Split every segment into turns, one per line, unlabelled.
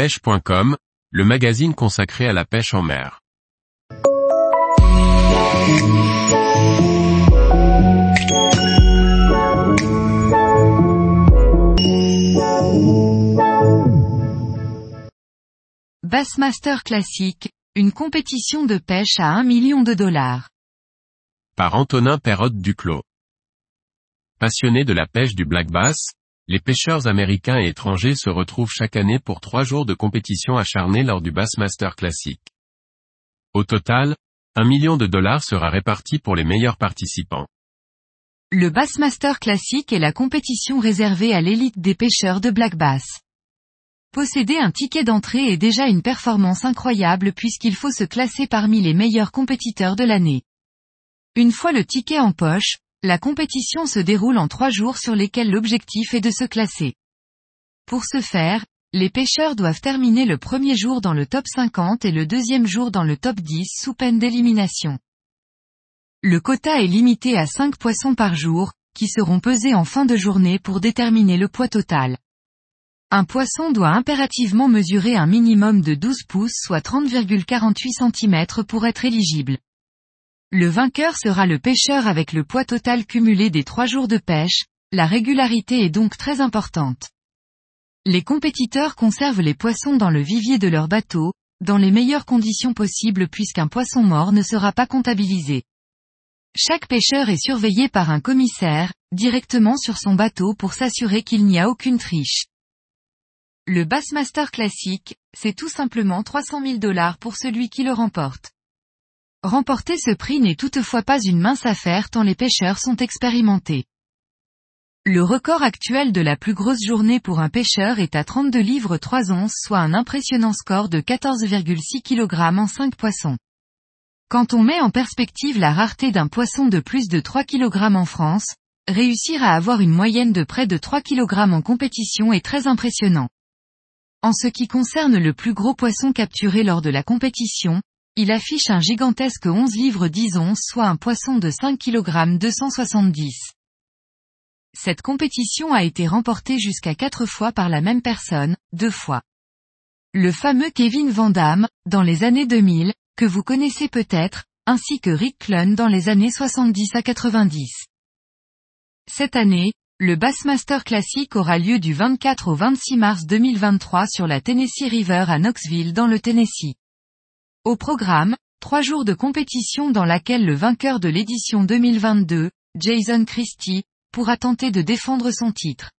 pêche.com, le magazine consacré à la pêche en mer.
Bassmaster Classic, une compétition de pêche à 1 million de dollars.
Par Antonin Perrotte Duclos. Passionné de la pêche du black bass, les pêcheurs américains et étrangers se retrouvent chaque année pour trois jours de compétition acharnée lors du Bassmaster Classic. Au total, un million de dollars sera réparti pour les meilleurs participants.
Le Bassmaster Classic est la compétition réservée à l'élite des pêcheurs de black bass. Posséder un ticket d'entrée est déjà une performance incroyable puisqu'il faut se classer parmi les meilleurs compétiteurs de l'année. Une fois le ticket en poche, la compétition se déroule en trois jours sur lesquels l'objectif est de se classer. Pour ce faire, les pêcheurs doivent terminer le premier jour dans le top 50 et le deuxième jour dans le top 10 sous peine d'élimination. Le quota est limité à 5 poissons par jour, qui seront pesés en fin de journée pour déterminer le poids total. Un poisson doit impérativement mesurer un minimum de 12 pouces soit 30,48 cm pour être éligible. Le vainqueur sera le pêcheur avec le poids total cumulé des trois jours de pêche, la régularité est donc très importante. Les compétiteurs conservent les poissons dans le vivier de leur bateau, dans les meilleures conditions possibles puisqu'un poisson mort ne sera pas comptabilisé. Chaque pêcheur est surveillé par un commissaire, directement sur son bateau pour s'assurer qu'il n'y a aucune triche. Le Bassmaster classique, c'est tout simplement 300 000 dollars pour celui qui le remporte. Remporter ce prix n'est toutefois pas une mince affaire tant les pêcheurs sont expérimentés. Le record actuel de la plus grosse journée pour un pêcheur est à 32 livres 3 onces soit un impressionnant score de 14,6 kg en 5 poissons. Quand on met en perspective la rareté d'un poisson de plus de 3 kg en France, réussir à avoir une moyenne de près de 3 kg en compétition est très impressionnant. En ce qui concerne le plus gros poisson capturé lors de la compétition, il affiche un gigantesque 11 livres 10 onces soit un poisson de 5 kg 270. Cette compétition a été remportée jusqu'à 4 fois par la même personne, deux fois. Le fameux Kevin Van Damme, dans les années 2000, que vous connaissez peut-être, ainsi que Rick Clun dans les années 70 à 90. Cette année, le Bassmaster Classic aura lieu du 24 au 26 mars 2023 sur la Tennessee River à Knoxville dans le Tennessee. Au programme, trois jours de compétition dans laquelle le vainqueur de l'édition 2022, Jason Christie, pourra tenter de défendre son titre.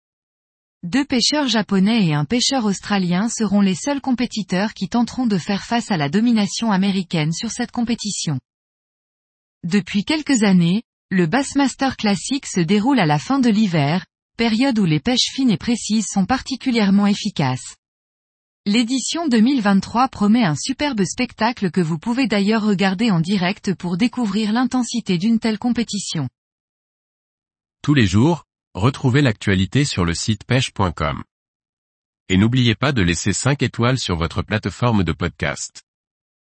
Deux pêcheurs japonais et un pêcheur australien seront les seuls compétiteurs qui tenteront de faire face à la domination américaine sur cette compétition. Depuis quelques années, le Bassmaster Classic se déroule à la fin de l'hiver, période où les pêches fines et précises sont particulièrement efficaces. L'édition 2023 promet un superbe spectacle que vous pouvez d'ailleurs regarder en direct pour découvrir l'intensité d'une telle compétition.
Tous les jours, retrouvez l'actualité sur le site pêche.com. Et n'oubliez pas de laisser 5 étoiles sur votre plateforme de podcast.